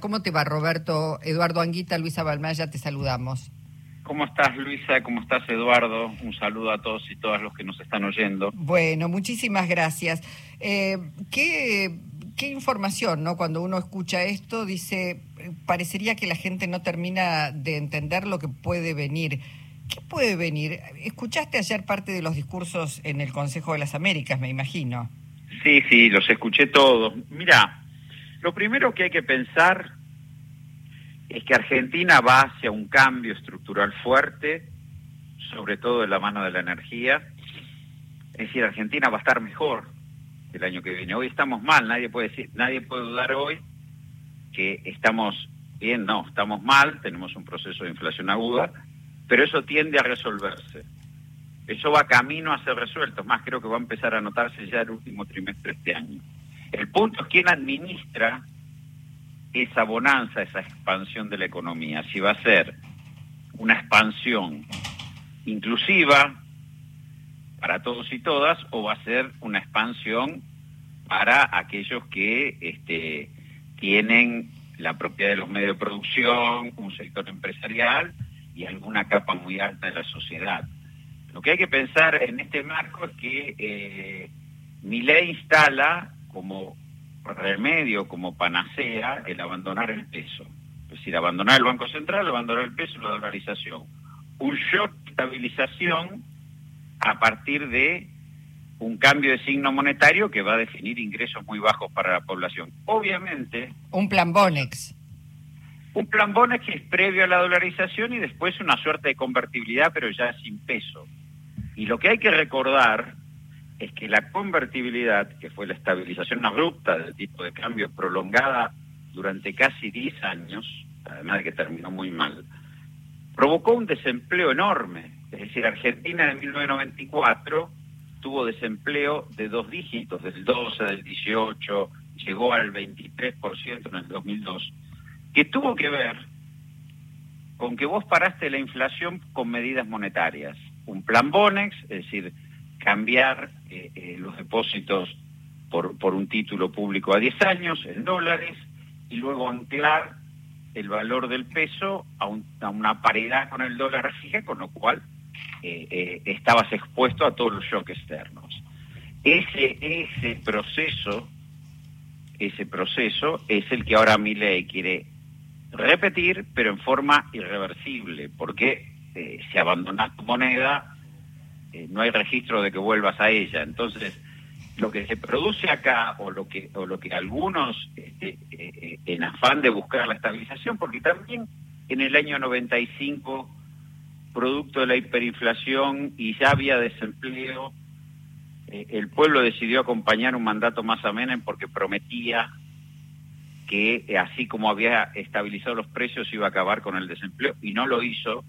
¿Cómo te va Roberto? Eduardo Anguita, Luisa Balmaya, te saludamos. ¿Cómo estás Luisa? ¿Cómo estás Eduardo? Un saludo a todos y todas los que nos están oyendo. Bueno, muchísimas gracias. Eh, ¿qué, ¿Qué información, no? Cuando uno escucha esto, dice, parecería que la gente no termina de entender lo que puede venir. ¿Qué puede venir? Escuchaste ayer parte de los discursos en el Consejo de las Américas, me imagino. Sí, sí, los escuché todos. Mira, lo primero que hay que pensar es que Argentina va hacia un cambio estructural fuerte, sobre todo en la mano de la energía. Es decir, Argentina va a estar mejor el año que viene. Hoy estamos mal, nadie puede decir, nadie puede dudar hoy que estamos bien, no, estamos mal, tenemos un proceso de inflación aguda, pero eso tiende a resolverse. Eso va camino a ser resuelto, más creo que va a empezar a notarse ya el último trimestre de este año. El punto es quién administra esa bonanza, esa expansión de la economía. Si va a ser una expansión inclusiva para todos y todas o va a ser una expansión para aquellos que este, tienen la propiedad de los medios de producción, un sector empresarial y alguna capa muy alta de la sociedad. Lo que hay que pensar en este marco es que eh, mi ley instala como remedio, como panacea, el abandonar el peso. Es decir, abandonar el Banco Central, abandonar el peso, la dolarización. Un shock de estabilización a partir de un cambio de signo monetario que va a definir ingresos muy bajos para la población. Obviamente... Un plan Bonex. Un plan Bonex que es previo a la dolarización y después una suerte de convertibilidad, pero ya sin peso. Y lo que hay que recordar es que la convertibilidad, que fue la estabilización abrupta del tipo de cambio prolongada durante casi 10 años, además de que terminó muy mal, provocó un desempleo enorme. Es decir, Argentina en 1994 tuvo desempleo de dos dígitos, del 12, del 18, llegó al 23% en el 2002, que tuvo que ver con que vos paraste la inflación con medidas monetarias. Un plan Bonex, es decir, cambiar eh, eh, los depósitos por, por un título público a 10 años en dólares y luego anclar el valor del peso a, a una paridad con el dólar fija, con lo cual eh, estabas expuesto a todos los shocks externos. Ese, ese proceso, ese proceso es el que ahora Milei quiere repetir, pero en forma irreversible, porque si abandonas tu moneda, eh, no hay registro de que vuelvas a ella. Entonces, lo que se produce acá o lo que o lo que algunos este, eh, en afán de buscar la estabilización, porque también en el año 95 producto de la hiperinflación y ya había desempleo, eh, el pueblo decidió acompañar un mandato más a porque prometía que así como había estabilizado los precios iba a acabar con el desempleo y no lo hizo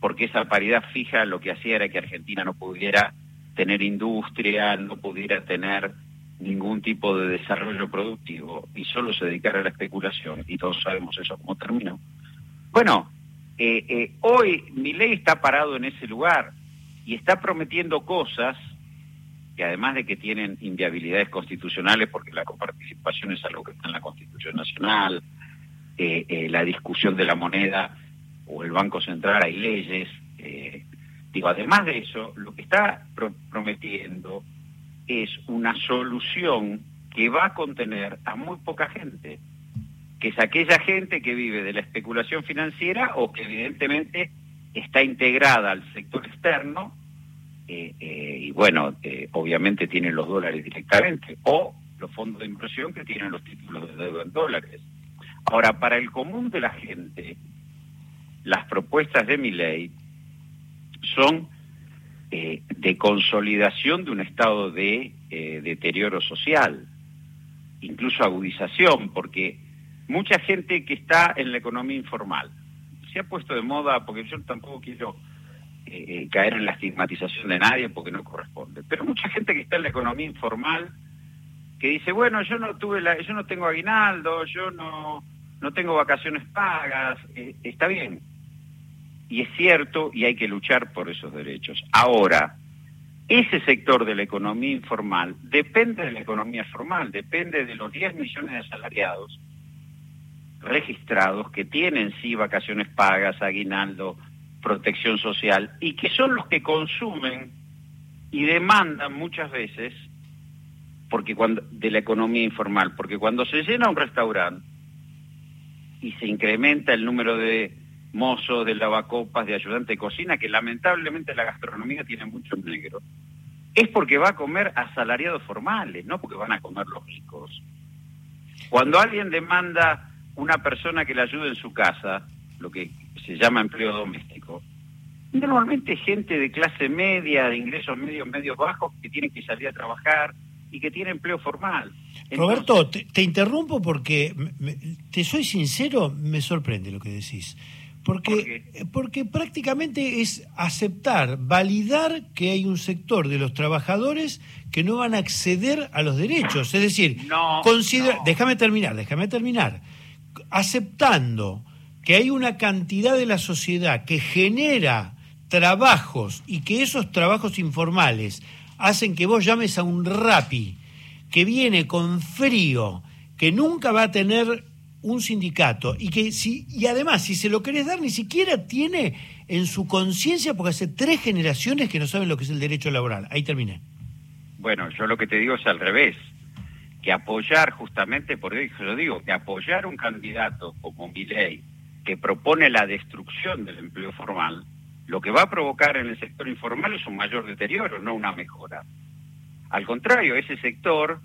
porque esa paridad fija lo que hacía era que Argentina no pudiera tener industria, no pudiera tener ningún tipo de desarrollo productivo y solo se dedicara a la especulación, y todos sabemos eso cómo terminó. Bueno, eh, eh, hoy mi ley está parado en ese lugar y está prometiendo cosas que además de que tienen inviabilidades constitucionales, porque la coparticipación es algo que está en la Constitución Nacional, eh, la discusión de la moneda o el Banco Central hay leyes. Eh, digo, además de eso, lo que está prometiendo es una solución que va a contener a muy poca gente, que es aquella gente que vive de la especulación financiera o que evidentemente está integrada al sector externo eh, eh, y bueno, obviamente tienen los dólares directamente o los fondos de inversión que tienen los títulos de deuda en dólares. Ahora, para el común de la gente, las propuestas de mi ley son eh, de consolidación de un estado de eh, deterioro social, incluso agudización, porque mucha gente que está en la economía informal se ha puesto de moda, porque yo tampoco quiero eh, caer en la estigmatización de nadie porque no corresponde, pero mucha gente que está en la economía informal que dice, bueno, yo no tuve la, yo no tengo aguinaldo, yo no no tengo vacaciones pagas, está bien, y es cierto y hay que luchar por esos derechos. Ahora, ese sector de la economía informal depende de la economía formal, depende de los 10 millones de asalariados, registrados que tienen sí vacaciones pagas, aguinaldo, protección social y que son los que consumen y demandan muchas veces porque cuando de la economía informal, porque cuando se llena un restaurante y se incrementa el número de mozos, de lavacopas, de ayudante de cocina, que lamentablemente la gastronomía tiene mucho negro, es porque va a comer asalariados formales, no porque van a comer los ricos. Cuando alguien demanda una persona que le ayude en su casa, lo que se llama empleo doméstico, normalmente gente de clase media, de ingresos medios, medios bajos, que tienen que salir a trabajar y que tienen empleo formal. Roberto, te, interrumpo porque, te soy sincero, me sorprende lo que decís. Porque, porque prácticamente es aceptar, validar que hay un sector de los trabajadores que no van a acceder a los derechos. Es decir, no, déjame terminar, déjame terminar. Aceptando que hay una cantidad de la sociedad que genera trabajos y que esos trabajos informales hacen que vos llames a un rapi que viene con frío, que nunca va a tener un sindicato y que si y además si se lo querés dar ni siquiera tiene en su conciencia porque hace tres generaciones que no saben lo que es el derecho laboral. Ahí terminé. Bueno, yo lo que te digo es al revés que apoyar justamente, por eso yo digo, que apoyar un candidato como Milei, que propone la destrucción del empleo formal, lo que va a provocar en el sector informal es un mayor deterioro, no una mejora. Al contrario, ese sector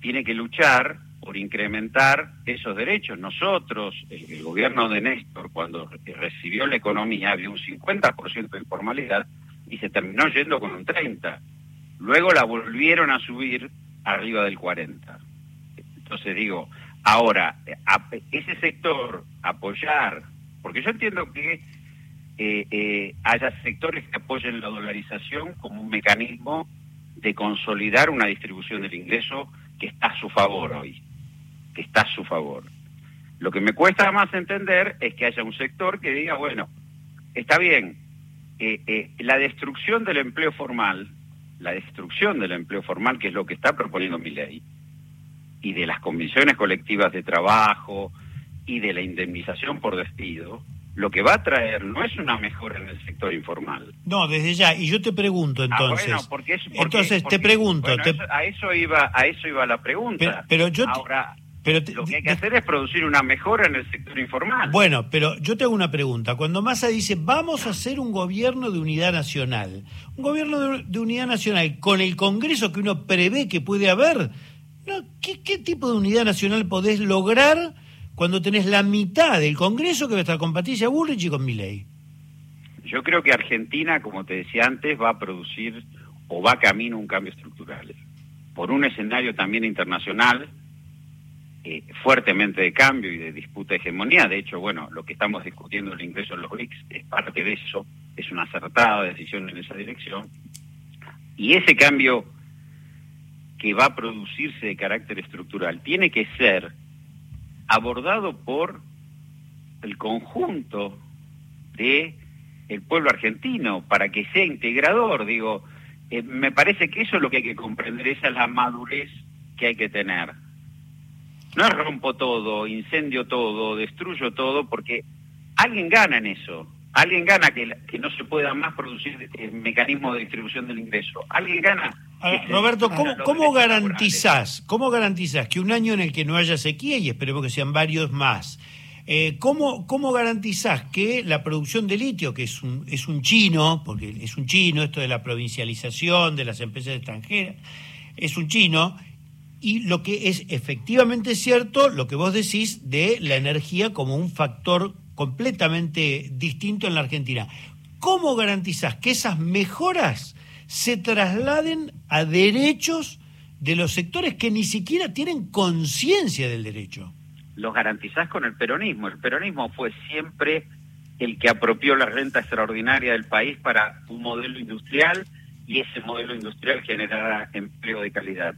tiene que luchar por incrementar esos derechos. Nosotros, el, gobierno de Néstor, cuando recibió la economía, había un 50% de informalidad y se terminó yendo con un 30%. Luego la volvieron a subir arriba del 40%. Entonces digo, ahora, ese sector apoyar, porque yo entiendo que eh, eh, haya sectores que apoyen la dolarización como un mecanismo de consolidar una distribución del ingreso que está a su favor hoy, que está a su favor. Lo que me cuesta más entender es que haya un sector que diga, bueno, está bien, eh, la destrucción del empleo formal, la destrucción del empleo formal, que es lo que está proponiendo mi ley, y de las convenciones colectivas de trabajo y de la indemnización por despido, lo que va a traer no es una mejora en el sector informal. No, desde ya. Y yo te pregunto ah, entonces. porque entonces te pregunto. a eso iba, a eso iba la pregunta. Pero, yo ahora. Pero lo que hay que hacer es producir una mejora en el sector informal. Bueno, pero yo te hago una pregunta. Cuando Massa dice vamos a hacer un gobierno de unidad nacional, un gobierno de, unidad nacional con el Congreso que uno prevé que puede haber, ¿qué, ¿qué tipo de unidad nacional podés lograr? cuando tenés la mitad del Congreso que va a estar con Patricia Bullrich y con Milei? Yo creo que Argentina, como te decía antes, va a producir o va camino a un cambio estructural. Por un escenario también internacional, eh, fuertemente de cambio y de disputa de hegemonía. De hecho, bueno, lo que estamos discutiendo el ingreso en los BRICS es parte de eso, es una acertada decisión en esa dirección. Y ese cambio que va a producirse de carácter estructural tiene que ser abordado por el conjunto de el pueblo argentino para que sea integrador. Digo, eh, me parece que eso es lo que hay que comprender, esa es la madurez que hay que tener. No es rompo todo, incendio todo, destruyo todo, porque alguien gana en eso. Alguien gana que, que no se pueda más producir el mecanismo de distribución del ingreso. Alguien gana Roberto, ¿cómo, cómo garantizás, ¿cómo garantizás que un año en el que no haya sequía, y esperemos que sean varios más, eh, ¿cómo, ¿cómo, garantizás que la producción de litio, que es un, es un chino, porque es un chino esto de la provincialización de las empresas extranjeras, es un chino, y lo que es efectivamente cierto, lo que vos decís de la energía como un factor completamente distinto en la Argentina. ¿Cómo garantizás que esas mejoras se trasladen a derechos de los sectores que ni siquiera tienen conciencia del derecho. Los garantizás con el peronismo. El peronismo fue siempre el que apropió la renta extraordinaria del país para un modelo industrial y ese modelo industrial generará empleo de calidad.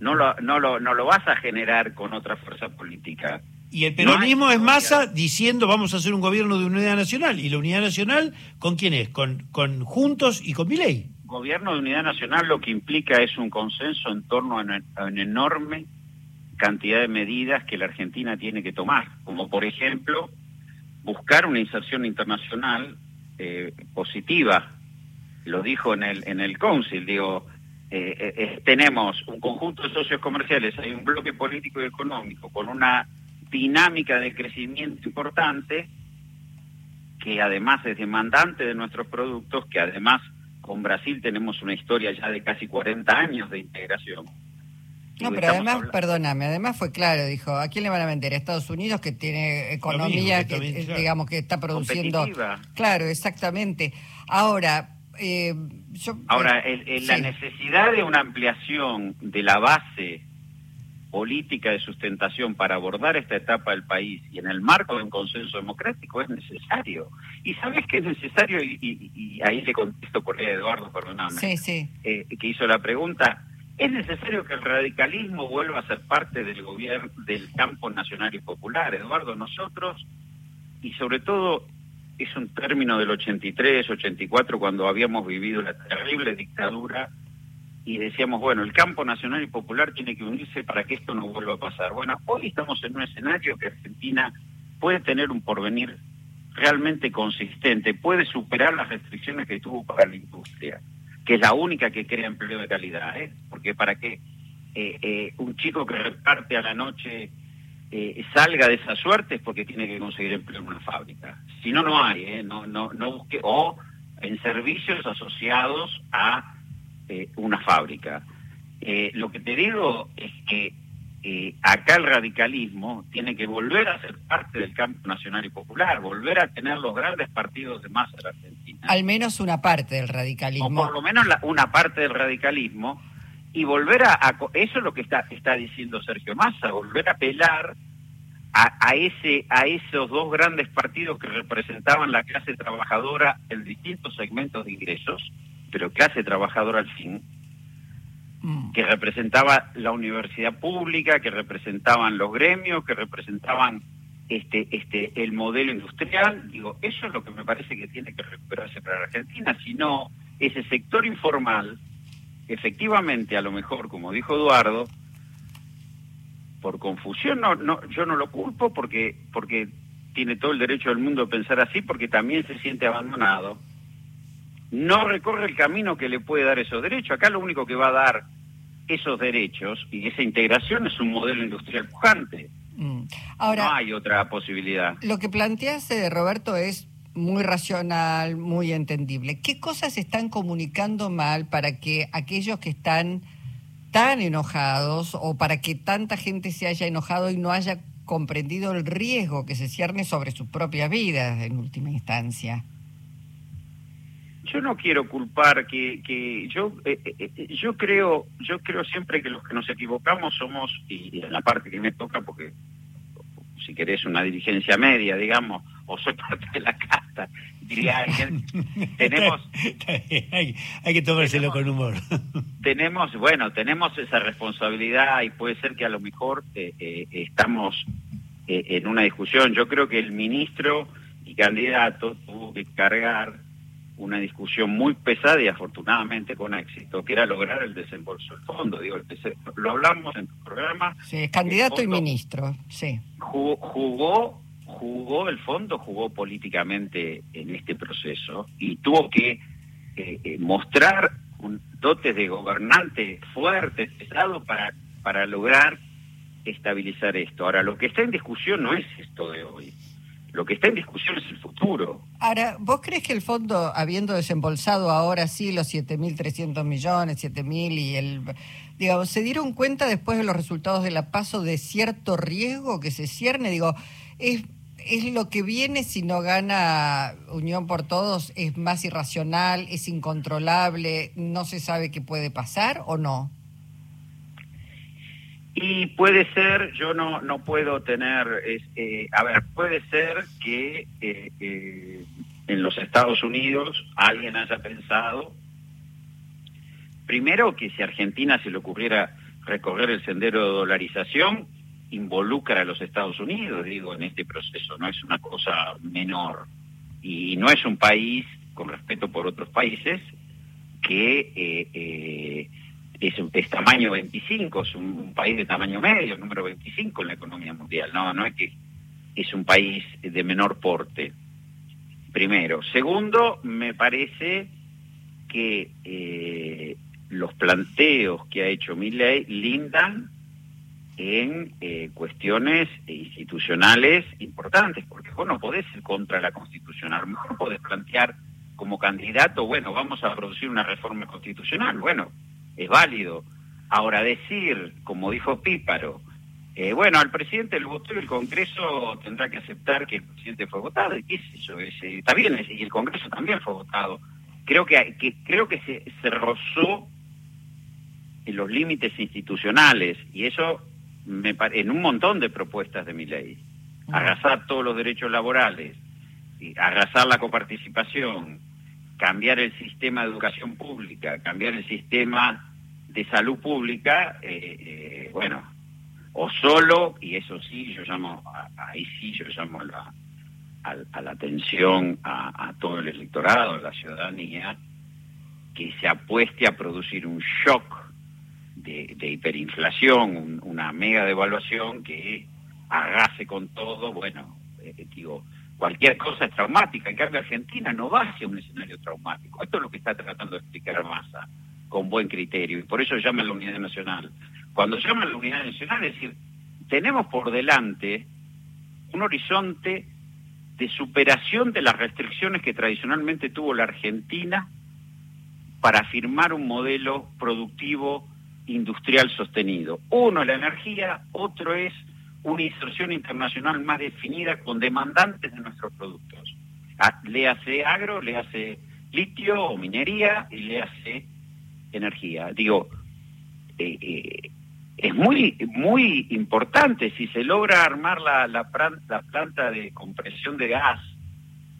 No lo, no lo, no lo vas a generar con otra fuerza política. Y el peronismo es masa diciendo vamos a hacer un gobierno de unidad nacional. ¿Y la unidad nacional con quién es? Con, con Juntos y con Miley gobierno de unidad nacional lo que implica es un consenso en torno a un, enorme cantidad de medidas que la Argentina tiene que tomar, como por ejemplo buscar una inserción internacional eh, positiva. Lo dijo en el en el Council, digo, eh, eh, tenemos un conjunto de socios comerciales, hay un bloque político y económico con una dinámica de crecimiento importante que además es demandante de nuestros productos, que además con Brasil tenemos una historia ya de casi 40 años de integración. No, pero además, perdóname, además fue claro, dijo, ¿a quién le van a vender? A Estados Unidos que tiene economía que, digamos, que está produciendo... Claro, exactamente. Ahora, eh, yo... Ahora, la necesidad de una ampliación de la base política de sustentación para abordar esta etapa del país y en el marco de un consenso democrático es necesario. Y sabes que es necesario, y, ahí le contesto por Eduardo, perdóname, eh, que hizo la pregunta, es necesario que el radicalismo vuelva a ser parte del gobierno, del campo nacional y popular. Eduardo, nosotros, y sobre todo es un término del 83, 84, cuando habíamos vivido la terrible dictadura y decíamos, bueno, el campo nacional y popular tiene que unirse para que esto no vuelva a pasar. Bueno, hoy estamos en un escenario que Argentina puede tener un porvenir realmente consistente, puede superar las restricciones que tuvo para la industria, que es la única que crea empleo de calidad, ¿eh? porque para que eh, eh, un chico que reparte a la noche eh, salga de esa suerte es porque tiene que conseguir empleo en una fábrica. Si no, no hay, ¿eh? no, no, no busque, o en servicios asociados a eh, una fábrica. Eh, lo que te digo es que eh, acá el radicalismo tiene que volver a ser parte del campo nacional y popular, volver a tener los grandes partidos de masa de Argentina. Al menos una parte del radicalismo. O por lo menos una parte del radicalismo y volver a, eso es lo que está está diciendo Sergio Massa, volver a apelar a, a, ese a esos dos grandes partidos que representaban la clase trabajadora en distintos segmentos de ingresos pero clase trabajadora al fin, mm. que representaba la universidad pública, que representaban los gremios, que representaban este, este, el modelo industrial. Digo, eso es lo que me parece que tiene que recuperarse para la Argentina, si no, ese sector informal, efectivamente, a lo mejor, como dijo Eduardo, por confusión, no, no, yo no lo culpo porque, porque tiene todo el derecho del mundo a pensar así, porque también se siente abandonado no recorre el camino que le puede dar esos derechos. Acá lo único que va a dar esos derechos y esa integración es un modelo industrial pujante. Mm. Ahora, no hay otra posibilidad. Lo que planteas, eh, Roberto, es muy racional, muy entendible. ¿Qué cosas están comunicando mal para que aquellos que están tan enojados o para que tanta gente se haya enojado y no haya comprendido el riesgo que se cierne sobre sus propias vidas en última instancia? yo no quiero culpar que, que yo eh, eh, eh, yo creo yo creo siempre que los que nos equivocamos somos y, en la parte que me toca porque si querés una dirigencia media digamos o soy parte de la casta diría alguien tenemos hay, hay, que tomárselo con humor tenemos bueno tenemos esa responsabilidad y puede ser que a lo mejor estamos en una discusión yo creo que el ministro y candidato tuvo que cargar una discusión muy pesada y afortunadamente con éxito, que era lograr el desembolso del fondo. Digo, lo hablamos en tu programa. Sí, candidato y ministro, sí. Jugó, jugó, el fondo, jugó políticamente en este proceso y tuvo que eh, eh, mostrar un dotes de gobernante fuerte, pesado, para, para lograr estabilizar esto. Ahora, lo que está en discusión no es esto de hoy lo que está en discusión es el futuro. Ahora, ¿vos crees que el fondo, habiendo desembolsado ahora sí los 7.300 millones, 7.000 y el... Digamos, ¿se dieron cuenta después de los resultados de la paso de cierto riesgo que se cierne? Digo, ¿es, es lo que viene si no gana Unión por Todos? ¿Es más irracional? ¿Es incontrolable? ¿No se sabe qué puede pasar o no? Y puede ser, yo no, no puedo tener, eh, a ver, puede ser que eh, eh, en los Estados Unidos alguien haya pensado, primero que si a Argentina se le ocurriera recorrer el sendero de dolarización, involucra a los Estados Unidos, digo, en este proceso, no es una cosa menor. Y no es un país, con respeto por otros países, que es, tamaño 25, es un, país de tamaño medio, número 25 en la economía mundial, no, no es que es un país de menor porte. Primero. Segundo, me parece que eh, los planteos que ha hecho Milley lindan en eh, cuestiones institucionales importantes, porque vos no podés ir contra la constitución, a lo mejor podés plantear como candidato, bueno, vamos a producir una reforma constitucional, bueno, es válido. Ahora decir, como dijo Píparo, eh, bueno, al presidente lo votó y el Congreso tendrá que aceptar que el presidente fue votado, y qué es eso, está bien, y el Congreso también fue votado. Creo que, que creo que se, se rozó en los límites institucionales, y eso me, en un montón de propuestas de mi ley. Arrasar todos los derechos laborales, arrasar la coparticipación, cambiar el sistema de educación pública, cambiar el sistema de salud pública, eh, eh, bueno, o solo, y eso sí, yo llamo, ahí sí yo llamo la, a, la atención a, todo el electorado, a la ciudadanía, que se apueste a producir un shock de, hiperinflación, una mega devaluación que agase con todo, bueno, eh, digo, cualquier cosa es traumática. En cambio, Argentina no va hacia un escenario traumático. Esto es lo que está tratando de explicar Massa con buen criterio, y por eso llama a la unidad nacional. Cuando llama a la unidad nacional, es decir, tenemos por delante un horizonte de superación de las restricciones que tradicionalmente tuvo la Argentina para firmar un modelo productivo industrial sostenido. Uno es la energía, otro es una inserción internacional más definida con demandantes de nuestros productos. Le hace agro, le hace litio o minería y le hace energía. Digo, eh, eh, es muy muy importante si se logra armar la, la, la, planta de compresión de gas,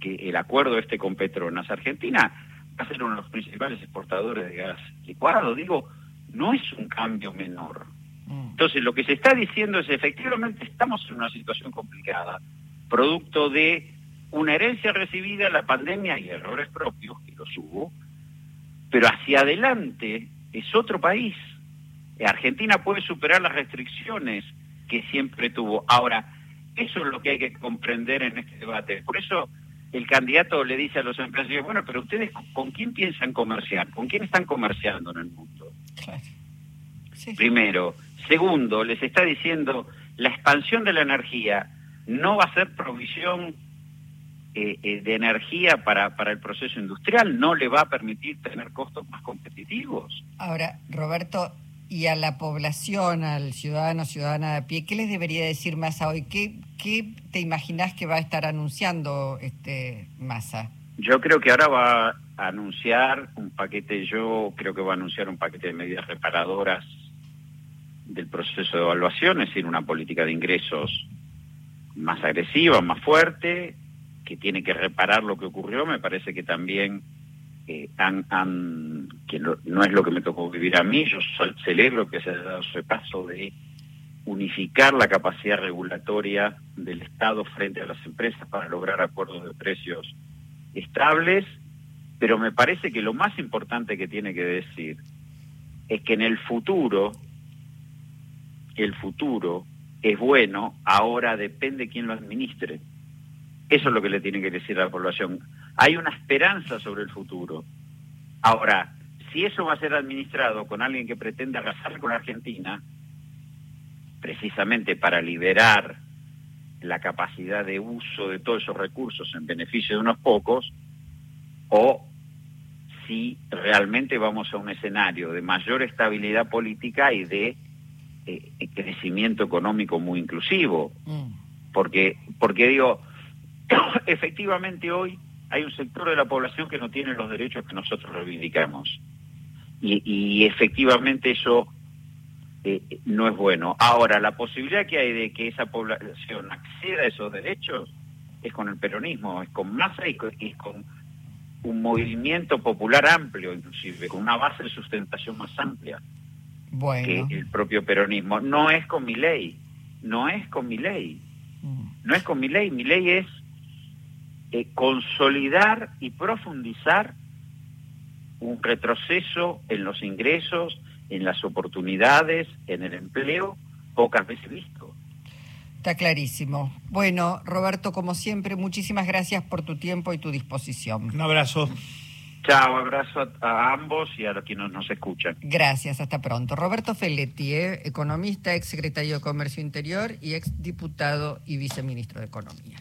que el acuerdo este con Petronas, Argentina va a ser uno de los principales exportadores de gas licuado. Digo, no es un cambio menor. Mm. Entonces, lo que se está diciendo es efectivamente estamos en una situación complicada, producto de una herencia recibida, la pandemia y errores propios, que los hubo, pero hacia adelante es otro país. Argentina puede superar las restricciones que siempre tuvo. Ahora, eso es lo que hay que comprender en este debate. Por eso el candidato le dice a los empresarios, bueno, pero ustedes con quién piensan comerciar, con quién están comerciando en el mundo. Primero. Segundo, les está diciendo, la expansión de la energía no va a ser provisión eh, eh, de energía para, para el proceso industrial, no le va a permitir tener costos más competitivos. Ahora, Roberto, y a la población, al ciudadano, ciudadana de a pie, ¿qué les debería decir Massa hoy? ¿Qué, qué te imaginas que va a estar anunciando este Massa? Yo creo que ahora va a anunciar un paquete, yo creo que va a anunciar un paquete de medidas reparadoras del proceso de evaluación, es decir, una política de ingresos más agresiva, más fuerte, que tiene que reparar lo que ocurrió. Me parece que también eh, han, que no es lo que me tocó vivir a mí, yo celebro que se haya dado ese paso de unificar la capacidad regulatoria del Estado frente a las empresas para lograr acuerdos de precios estables, pero me parece que lo más importante que tiene que decir es que en el futuro el futuro es bueno, ahora depende quién lo administre. Eso es lo que le tiene que decir a la población. Hay una esperanza sobre el futuro. Ahora, si eso va a ser administrado con alguien que pretende arrasar con Argentina, precisamente para liberar la capacidad de uso de todos esos recursos en beneficio de unos pocos, o si realmente vamos a un escenario de mayor estabilidad política y de eh, crecimiento económico muy inclusivo. Mm. Porque, porque digo, efectivamente hoy hay un sector de la población que no tiene los derechos que nosotros reivindicamos. Y, y efectivamente eso eh, no es bueno. Ahora, la posibilidad que hay de que esa población acceda a esos derechos es con el peronismo, es con masa y es con un movimiento popular amplio, inclusive, con una base de sustentación más amplia que el propio peronismo. No es con mi ley, no es con mi ley, mm. no es con mi ley, mi ley es eh, consolidar y profundizar un retroceso en los ingresos, en las oportunidades, en el empleo, pocas veces visto. Está clarísimo. Bueno, Roberto, como siempre, muchísimas gracias por tu tiempo y tu disposición. Un abrazo. Chao, abrazo a, ambos y a los que nos, escuchan. Gracias, hasta pronto. Roberto Felletti, eh, economista, ex secretario de Comercio Interior y ex diputado y viceministro de Economía.